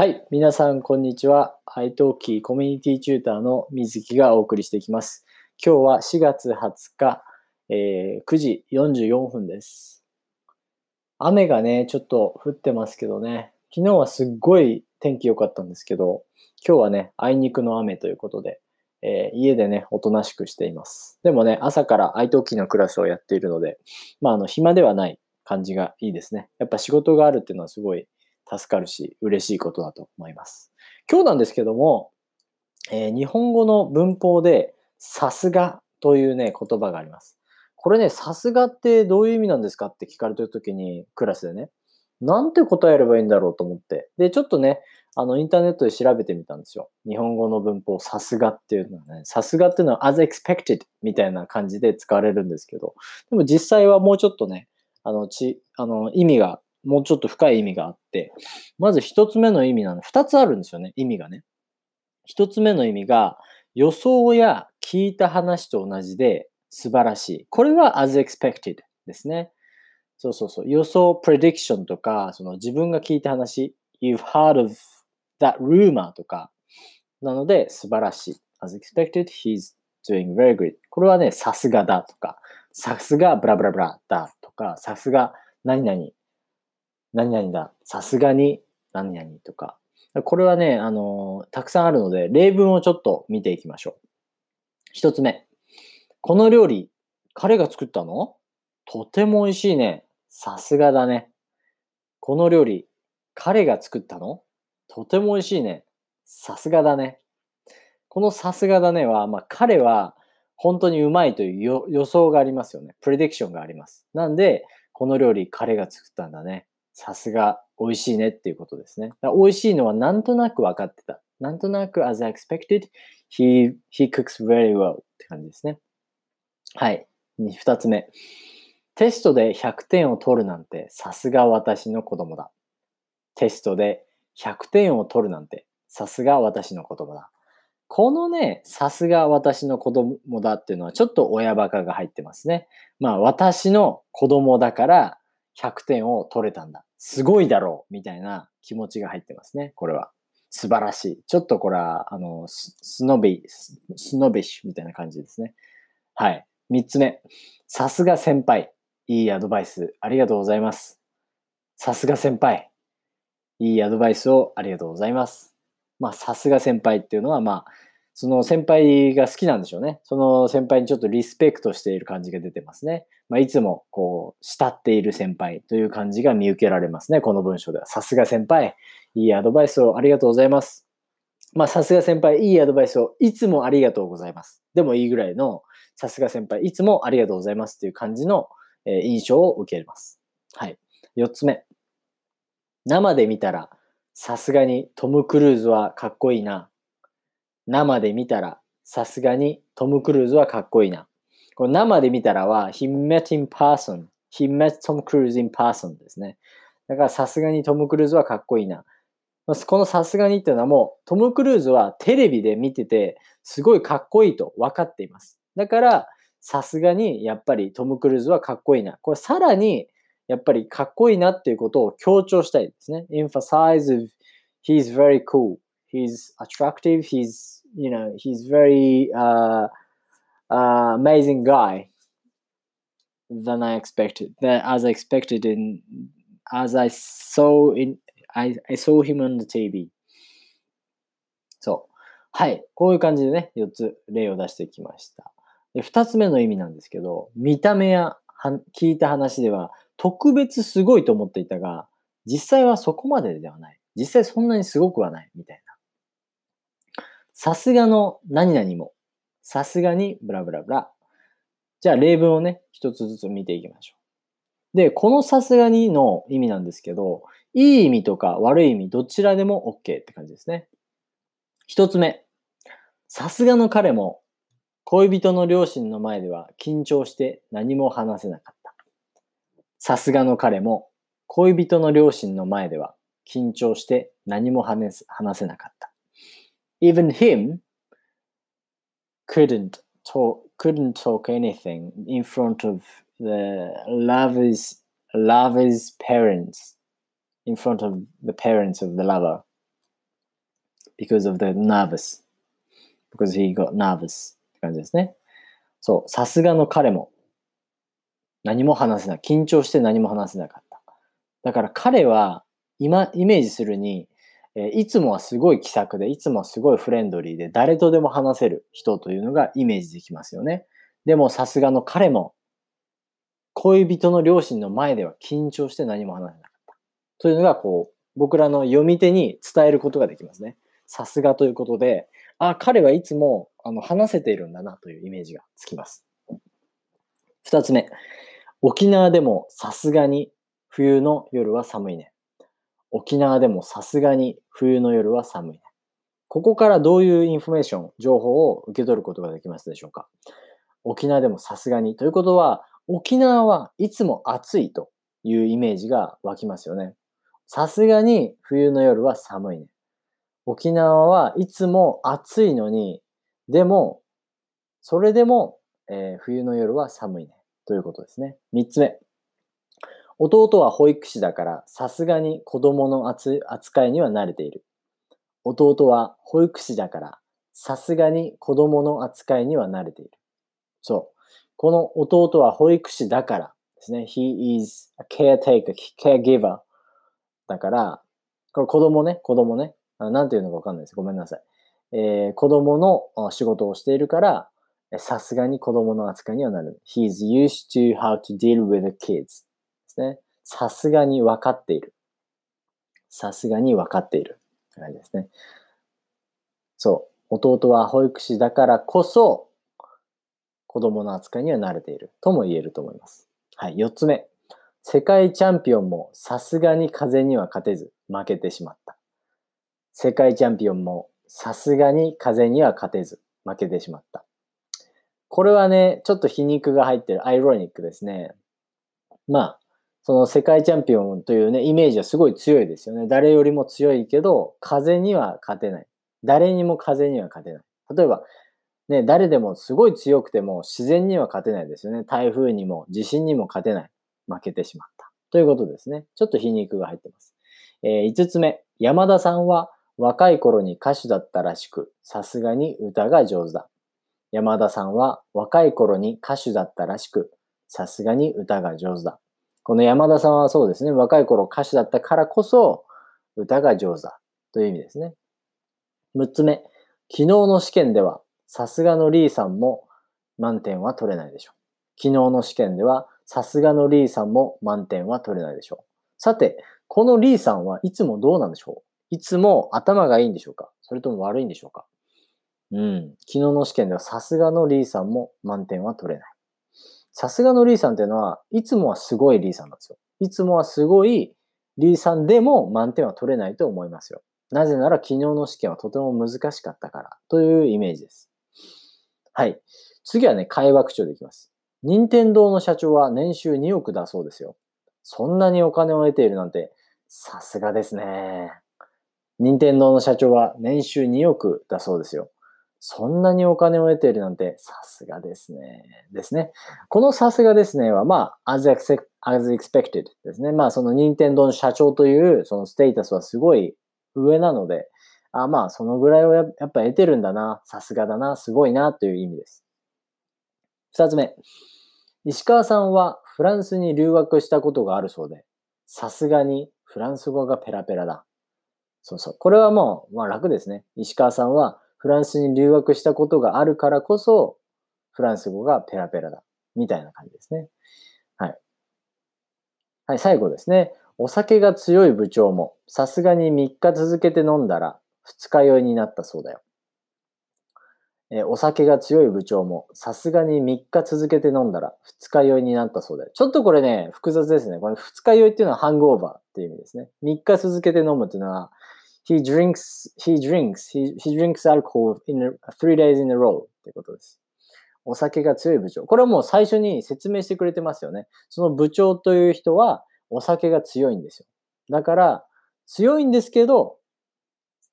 はい。皆さん、こんにちは。iTalki コミュニティチューターの水木がお送りしていきます。今日は4月20日、えー、9時44分です。雨がね、ちょっと降ってますけどね。昨日はすっごい天気良かったんですけど、今日はね、あいにくの雨ということで、えー、家でね、おとなしくしています。でもね、朝から iTalki のクラスをやっているので、まあ、あの、暇ではない感じがいいですね。やっぱ仕事があるっていうのはすごい助かるし、嬉しいことだと思います。今日なんですけども、えー、日本語の文法で、さすがというね、言葉があります。これね、さすがってどういう意味なんですかって聞かれてるときに、クラスでね、なんて答えればいいんだろうと思って。で、ちょっとね、あの、インターネットで調べてみたんですよ。日本語の文法、さすがっていうのはね、さすがっていうのは as expected みたいな感じで使われるんですけど、でも実際はもうちょっとね、あの、ち、あの、意味がもうちょっと深い意味があって、まず一つ目の意味なの、二つあるんですよね、意味がね。一つ目の意味が、予想や聞いた話と同じで素晴らしい。これは as expected ですね。そうそうそう。予想、prediction とか、その自分が聞いた話、you've heard of that rumor とか、なので素晴らしい。as expected, he's doing very good. これはね、さすがだとか、さすがブラブラブラだとか、さすが何々何々だ、さすがに何々とか。これはね、あのたくさんあるので、例文をちょっと見ていきましょう。一つ目。この料理、彼が作ったの？とても美味しいね。さすがだね。この料理、彼が作ったの？とても美味しいね。さすがだね。このさすがだねは、まあ、彼は本当にうまいという予想がありますよね。プレディクションがあります。なんで、この料理彼が作ったんだね。さすが美味しいねっていうことですね。美味しいのはなんとなく分かってた。なんとなく as I expected, he, he cooks very well って感じですね。はい。二つ目。テストで100点を取るなんてさすが私の子供だ。テストで100点を取るなんてさすが私の子供だ。このね、さすが私の子供だっていうのはちょっと親バカが入ってますね。まあ私の子供だから100点を取れたんだ。すごいだろうみたいな気持ちが入ってますね。これは。素晴らしい。ちょっとこれは、あの、スノビ、スノビッシュみたいな感じですね。はい。三つ目。さすが先輩。いいアドバイスありがとうございます。さすが先輩。いいアドバイスをありがとうございます。まあ、さすが先輩っていうのは、まあ、その先輩が好きなんでしょうね。その先輩にちょっとリスペクトしている感じが出てますね。まあ、いつもこう、慕っている先輩という感じが見受けられますね。この文章では。さすが先輩。いいアドバイスをありがとうございます。まあ、さすが先輩、いいアドバイスをいつもありがとうございます。でもいいぐらいの、さすが先輩、いつもありがとうございますっていう感じの、え印象を受けます。はい。四つ目。生で見たら、さすがにトム・クルーズはかっこいいな。生で見たら、さすがにトム・クルーズはかっこいいな。これ生で見たらは、he met in person. he met Tom Cruise in person ですね。だからさすがにトム・クルーズはかっこいいな。このさすがにっていうのはもう、トム・クルーズはテレビで見てて、すごいかっこいいと分かっています。だから、さすがにやっぱりトム・クルーズはかっこいいな。これさらに、やっぱりかっこいいなっていうことを強調したいですね。emphasize he's very cool. He's attractive. He's you know, he's very uh, uh, amazing guy than I expected. That as I expected in as I saw in I, I saw him on the TV. そう。はい。こういう感じでね、4つ例を出してきました。で、2つ目の意味なんですけど、見た目や聞いた話では特別すごいと思っていたが、実際はそこまでではない。実際そんなにすごくはないみたいな。さすがの何々も、さすがにブラブラブラ。じゃあ例文をね、一つずつ見ていきましょう。で、このさすがにの意味なんですけど、いい意味とか悪い意味どちらでも OK って感じですね。一つ目。さすがの彼も恋人の両親の前では緊張して何も話せなかった。さすがの彼も恋人の両親の前では緊張して何も話せなかった。Even him couldn't talk couldn't talk anything in front of the lover's lover's parents in front of the parents of the lover because of the nervous. because he got nervous って感じですね。そう、さすがの彼も何も話せない。緊張して何も話せなかった。だから彼は今イメージするに、えいつもはすごい気さくで、いつもはすごいフレンドリーで、誰とでも話せる人というのがイメージできますよね。でもさすがの彼も恋人の両親の前では緊張して何も話せなかった。というのが、こう、僕らの読み手に伝えることができますね。さすがということで、あ、彼はいつもあの話せているんだなというイメージがつきます。二つ目。沖縄でもさすがに冬の夜は寒いね。沖縄でもさすがに冬の夜は寒いね。ここからどういうインフォメーション、情報を受け取ることができますでしょうか沖縄でもさすがに。ということは、沖縄はいつも暑いというイメージが湧きますよね。さすがに冬の夜は寒いね。沖縄はいつも暑いのに、でも、それでも、えー、冬の夜は寒いね。ということですね。三つ目。弟は保育士だからさすがに子供の扱いには慣れている。弟は保育士だからさすがに子供の扱いには慣れている。そう。この弟は保育士だからですね。He is a caretaker, caregiver. だから、これ子供ね、子供ね。なんていうのかわかんないです。ごめんなさい。えー、子供の仕事をしているから、さすがに子供の扱いにはなる。He is used to how to deal with the kids. ですね。さすがに分かっている。さすがに分かっている。感じですね。そう。弟は保育士だからこそ、子供の扱いには慣れているとも言えると思います。はい、4つ目。世界チャンピオンもさすがに風には勝てず負けてしまった。世界チャンピオンもさすがに風には勝てず負けてしまった。これはね、ちょっと皮肉が入ってるアイロニックですね。まあ、その世界チャンピオンというね、イメージはすごい強いですよね。誰よりも強いけど、風には勝てない。誰にも風には勝てない。例えば、ね、誰でもすごい強くても自然には勝てないですよね。台風にも地震にも勝てない。負けてしまった。ということですね。ちょっと皮肉が入ってます。えー、5つ目。山田さんは若い頃に歌手だったらしく、さすがに歌が上手だ。山田さんは若い頃に歌手だったらしく、さすがに歌が上手だ。この山田さんはそうですね。若い頃歌手だったからこそ、歌が上手だ。という意味ですね。6つ目。昨日の試験ではさすがのリーさんも満点は取れないでしょう。昨日の試験では、さすがのリーさんも満点は取れないでしょう。さて、このリーさんはいつもどうなんでしょう？いつも頭がいいんでしょうか？それとも悪いんでしょうか？うん。昨日の試験ではさすがのリーさんも満点は取れない。さすがのリーさんっていうのは、いつもはすごいリーさんなんですよ。いつもはすごいリーさんでも満点は取れないと思いますよ。なぜなら昨日の試験はとても難しかったからというイメージです。はい。次はね、会話口調でいきます。任天堂の社長は年収2億だそうですよ。そんなにお金を得ているなんて、さすがですね。任天堂の社長は年収2億だそうですよ。そんなにお金を得ているなんて、さすがですね。ですね。このさすがですねは、まあ、as, expected ですね。まあ、その任天堂の社長という、そのステータスはすごい上なので、あまあ、そのぐらいをやっぱ得てるんだな、さすがだな、すごいな、という意味です。二つ目。石川さんはフランスに留学したことがあるそうで、さすがにフランス語がペラペラだ。そうそう。これはもう、まあ楽ですね。石川さんはフランスに留学したことがあるからこそ、フランス語がペラペラだ。みたいな感じですね。はい。はい、最後ですね。お酒が強い部長も、さすがに3日続けて飲んだら、二日酔いになったそうだよ。え、お酒が強い部長もさすがに3日続けて飲んだら二日酔いになったそうだよ。ちょっとこれね、複雑ですね。これ二日酔いっていうのはハングオーバーっていう意味ですね。3日続けて飲むっていうのは、he drinks, he drinks, he, he drinks alcohol in a, three days in a row ってことです。お酒が強い部長。これはもう最初に説明してくれてますよね。その部長という人はお酒が強いんですよ。だから、強いんですけど、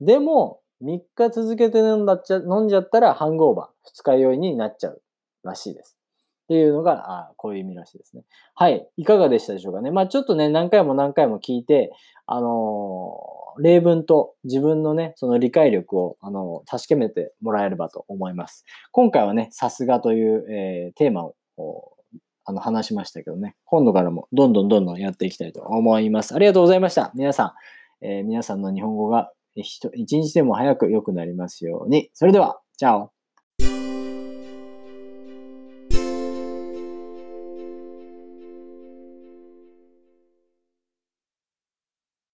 でも、3日続けて飲んだっちゃ飲んじゃったらハングオーバー、二日酔いになっちゃうらしいです。っていうのが、あこういう意味らしいですね。はい。いかがでしたでしょうかね。まあちょっとね、何回も何回も聞いて、あのー、例文と自分のね、その理解力を、あのー、確かめてもらえればと思います。今回はね、さすがという、えー、テーマを、あの、話しましたけどね、今度からもどんどんどんどんやっていきたいと思います。ありがとうございました。皆さん、え、皆さんの日本語が一日でも早く良くなりますように。それでは、チャオ